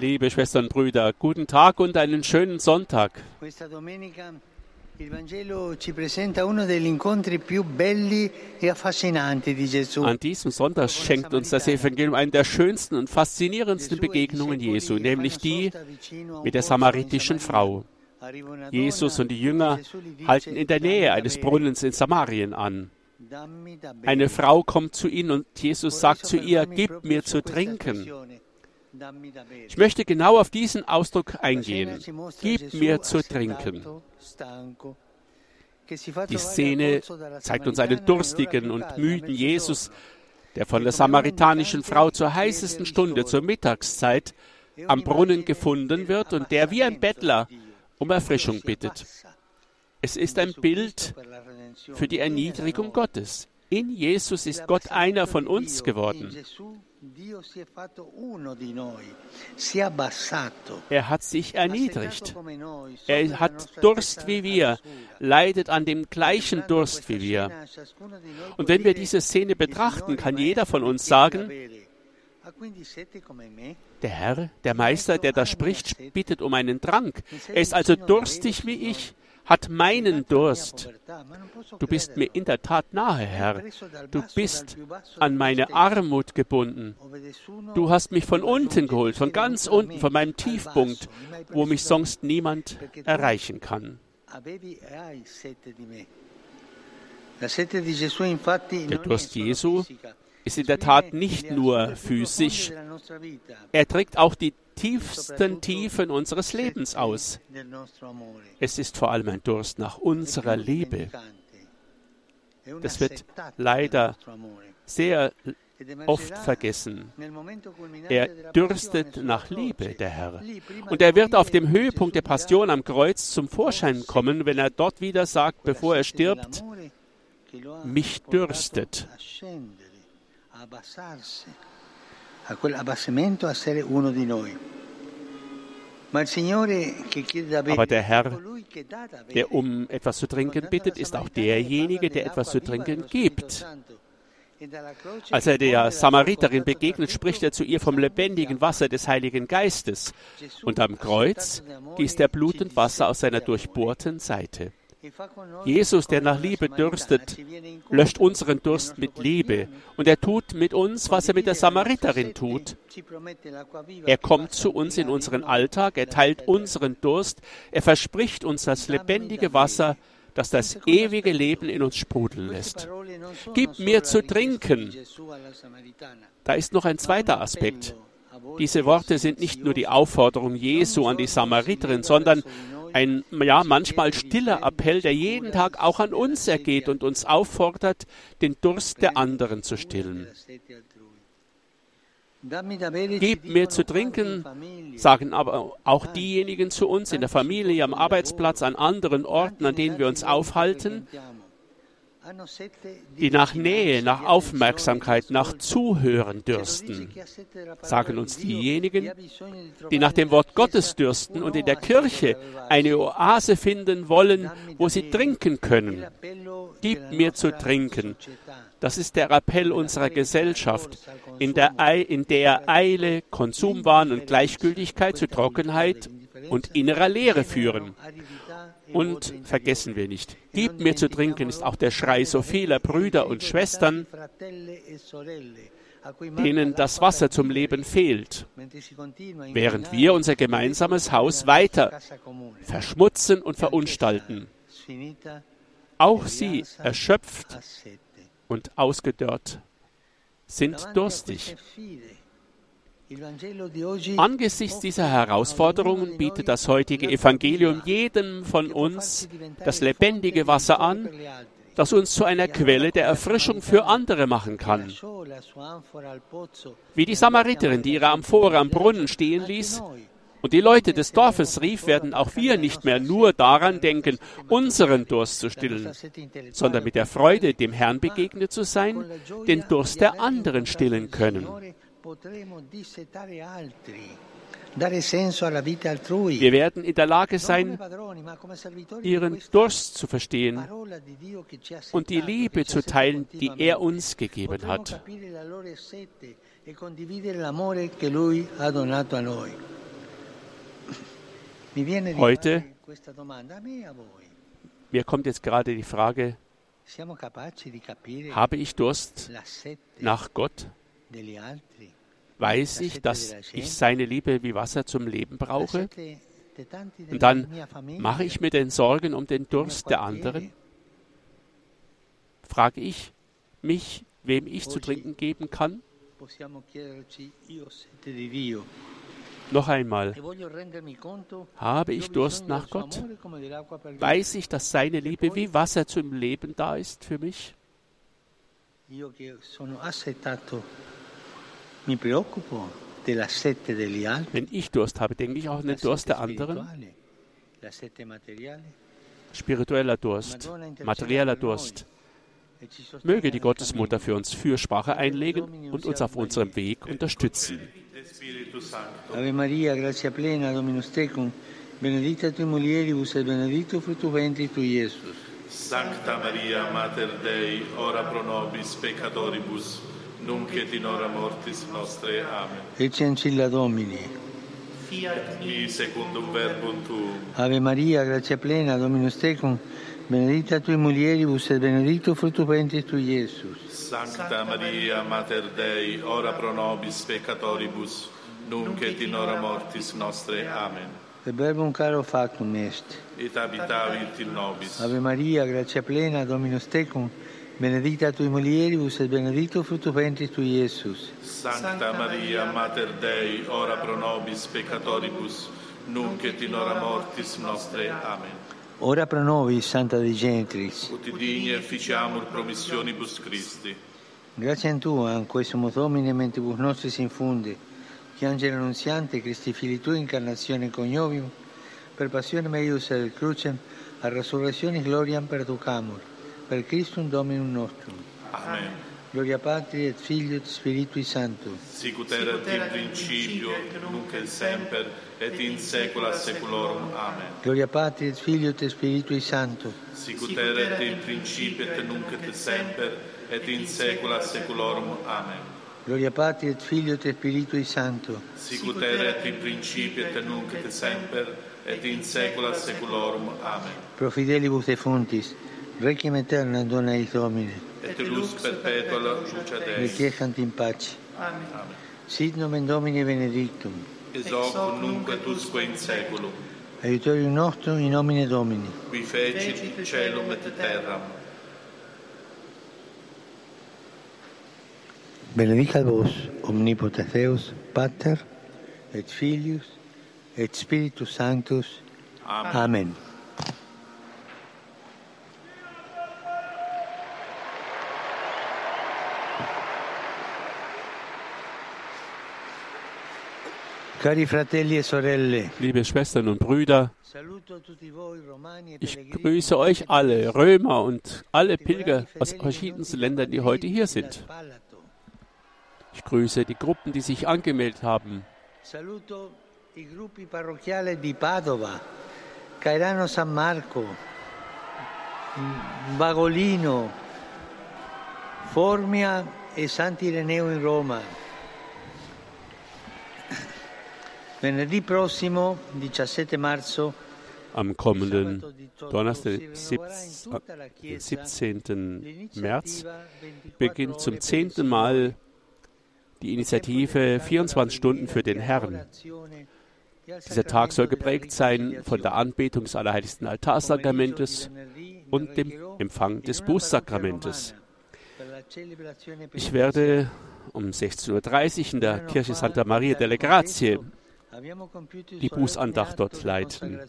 Liebe Schwestern und Brüder, guten Tag und einen schönen Sonntag. E. An diesem Sonntag schenkt uns das Evangelium eine der schönsten und faszinierendsten Begegnungen Jesu, nämlich die mit der samaritischen Frau. Jesus und die Jünger halten in der Nähe eines Brunnens in Samarien an. Eine Frau kommt zu ihnen und Jesus sagt zu ihr, gib mir zu trinken. Ich möchte genau auf diesen Ausdruck eingehen. Gib mir zu trinken. Die Szene zeigt uns einen durstigen und müden Jesus, der von der samaritanischen Frau zur heißesten Stunde, zur Mittagszeit, am Brunnen gefunden wird und der wie ein Bettler um Erfrischung bittet. Es ist ein Bild für die Erniedrigung Gottes. In Jesus ist Gott einer von uns geworden. Er hat sich erniedrigt. Er hat Durst wie wir, leidet an dem gleichen Durst wie wir. Und wenn wir diese Szene betrachten, kann jeder von uns sagen, der Herr, der Meister, der da spricht, bittet um einen Trank. Er ist also durstig wie ich hat meinen Durst. Du bist mir in der Tat nahe, Herr. Du bist an meine Armut gebunden. Du hast mich von unten geholt, von ganz unten, von meinem Tiefpunkt, wo mich sonst niemand erreichen kann. Der Durst Jesu ist in der Tat nicht nur physisch, er trägt auch die tiefsten Tiefen unseres Lebens aus. Es ist vor allem ein Durst nach unserer Liebe. Das wird leider sehr oft vergessen. Er dürstet nach Liebe, der Herr. Und er wird auf dem Höhepunkt der Passion am Kreuz zum Vorschein kommen, wenn er dort wieder sagt, bevor er stirbt, mich dürstet a quel abbassamento a essere uno di noi. Aber der Herr, der um etwas zu trinken bittet, ist auch derjenige, der etwas zu trinken gibt. Als er der Samariterin begegnet, spricht er zu ihr vom lebendigen Wasser des Heiligen Geistes. Und am Kreuz gießt er Blut und Wasser aus seiner durchbohrten Seite. Jesus, der nach Liebe dürstet, löscht unseren Durst mit Liebe und er tut mit uns, was er mit der Samariterin tut. Er kommt zu uns in unseren Alltag, er teilt unseren Durst, er verspricht uns das lebendige Wasser, das das ewige Leben in uns sprudeln lässt. Gib mir zu trinken. Da ist noch ein zweiter Aspekt. Diese Worte sind nicht nur die Aufforderung Jesu an die Samariterin, sondern ein ja manchmal stiller Appell, der jeden Tag auch an uns ergeht und uns auffordert, den Durst der anderen zu stillen. Gib mir zu trinken, sagen aber auch diejenigen zu uns in der Familie, am Arbeitsplatz, an anderen Orten, an denen wir uns aufhalten, die nach Nähe, nach Aufmerksamkeit, nach Zuhören dürsten, sagen uns diejenigen, die nach dem Wort Gottes dürsten und in der Kirche eine Oase finden wollen, wo sie trinken können. Gib mir zu trinken. Das ist der Appell unserer Gesellschaft, in der, in der Eile, Konsumwahn und Gleichgültigkeit zu Trockenheit und innerer Leere führen. Und vergessen wir nicht, gib mir zu trinken ist auch der Schrei so vieler Brüder und Schwestern, denen das Wasser zum Leben fehlt, während wir unser gemeinsames Haus weiter verschmutzen und verunstalten. Auch sie, erschöpft und ausgedörrt, sind durstig. Angesichts dieser Herausforderungen bietet das heutige Evangelium jedem von uns das lebendige Wasser an, das uns zu einer Quelle der Erfrischung für andere machen kann. Wie die Samariterin, die ihre Amphore am Brunnen stehen ließ und die Leute des Dorfes rief, werden auch wir nicht mehr nur daran denken, unseren Durst zu stillen, sondern mit der Freude, dem Herrn begegnet zu sein, den Durst der anderen stillen können. Wir werden in der Lage sein, ihren Durst zu verstehen und die Liebe zu teilen, die er uns gegeben hat. Heute, mir kommt jetzt gerade die Frage, habe ich Durst nach Gott? Weiß ich, dass ich seine Liebe wie Wasser zum Leben brauche? Und dann mache ich mir denn Sorgen um den Durst der anderen? Frage ich mich, wem ich zu trinken geben kann? Noch einmal, habe ich Durst nach Gott? Weiß ich, dass seine Liebe wie Wasser zum Leben da ist für mich? Wenn ich Durst habe, denke ich auch an den Durst der anderen. Spiritueller Durst, materieller Durst. Möge die Gottesmutter für uns Fürsprache einlegen und uns auf unserem Weg unterstützen. Ave Maria, gratia plena, Dominus tecum, benedicta tui mulieribus et benedictus fructus ventris tui, Iesus. Sancta Maria, Mater Dei, ora pro nobis peccatoribus, nunc et in hora mortis nostre. Amen. Ecce ancilla Domini. Fiat mi secundum verbum tuum. Ave Maria, gratia plena, Dominus tecum, benedicta tui mulieribus et benedictus fructus ventris tui, Iesus. Sancta Maria, Mater Dei, ora pro nobis peccatoribus, nunc et in hora mortis nostre. Amen. E verbum caro factum est. Et habitavit in nobis. Ave Maria, gratia plena, Dominus tecum, benedicta tui mulieribus et benedictus fructus ventris tui, Iesus. Sancta Maria, Mater Dei, ora pro nobis peccatoribus, nunc et in hora mortis nostre. Amen. Ora pro nobis, Santa Dei Gentris. Ut digni efficiamur promissionibus Christi. Grazie a Tua, in questo Domine, mentibus nostris infunde, che angelo annunziante, Cristi fili Tui, incarnazione coniovium, per passione meius et crucem, a resurrezione gloriam perducamur, per Christum Dominum nostrum. Amen. Gloria Patri et Figlio et Spiritui Sancto. Sicut erat in principio, nunc et semper, et in saecula saeculorum. Amen. Gloria Patri et Figlio et Spiritui Sancto. Sicut erat in principio, et nunc et semper, et in saecula saeculorum. Amen. Gloria Patri et Figlio et Spiritui Sancto. Sicut erat in principio, et nunc et semper, et in saecula saeculorum. Amen. Pro fidelibus defuntis, requiem aeternam dona eis Domine. Et lux perpetua la luce Dei. Requiescant in pace. Amen. Sit nomen Domini benedictum. Es hoc nunc et usque in saeculum. Aiutorium nostrum in nomine Domini. Qui fecit celum et terram. Benedicat vos, omnipotens Deus, Pater, et Filius, et Spiritus Sanctus. Amen. Amen. E Liebe Schwestern und Brüder, e ich grüße euch alle, Römer und alle Pilger aus verschiedensten Ländern, die heute hier sind. Ich grüße die Gruppen, die sich angemeldet haben. Saluto i gruppi parrocchiali di Padova, Cairano San Marco, Bagolino, Formia e Sant'Ireneo in Roma. Venerdì prossimo, 17 marzo, Am kommenden Donnerstag, sieb- äh, 17. März, beginnt zum zehnten Mal die Initiative 24 Stunden für den Herrn. Dieser Tag soll geprägt sein von der Anbetung des allerheiligsten Altarsakramentes und dem Empfang des Bußsakramentes. Ich werde um 16.30 Uhr in der Kirche Santa Maria delle Grazie die Bußandacht dort leiten.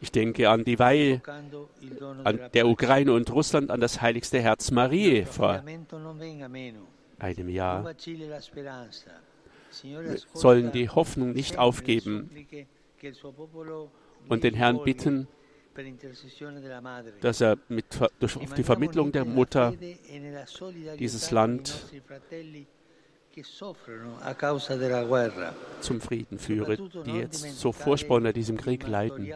Ich denke an die Weihe an der Ukraine und Russland an das heiligste Herz Marie vor einem Jahr. Sollen die Hoffnung nicht aufgeben und den Herrn bitten, dass er mit, durch die Vermittlung der Mutter dieses Land zum Frieden führe, die jetzt so furchtbar unter diesem Krieg leiden.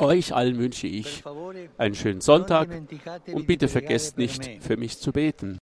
Euch allen wünsche ich einen schönen Sonntag und bitte vergesst nicht, für mich zu beten.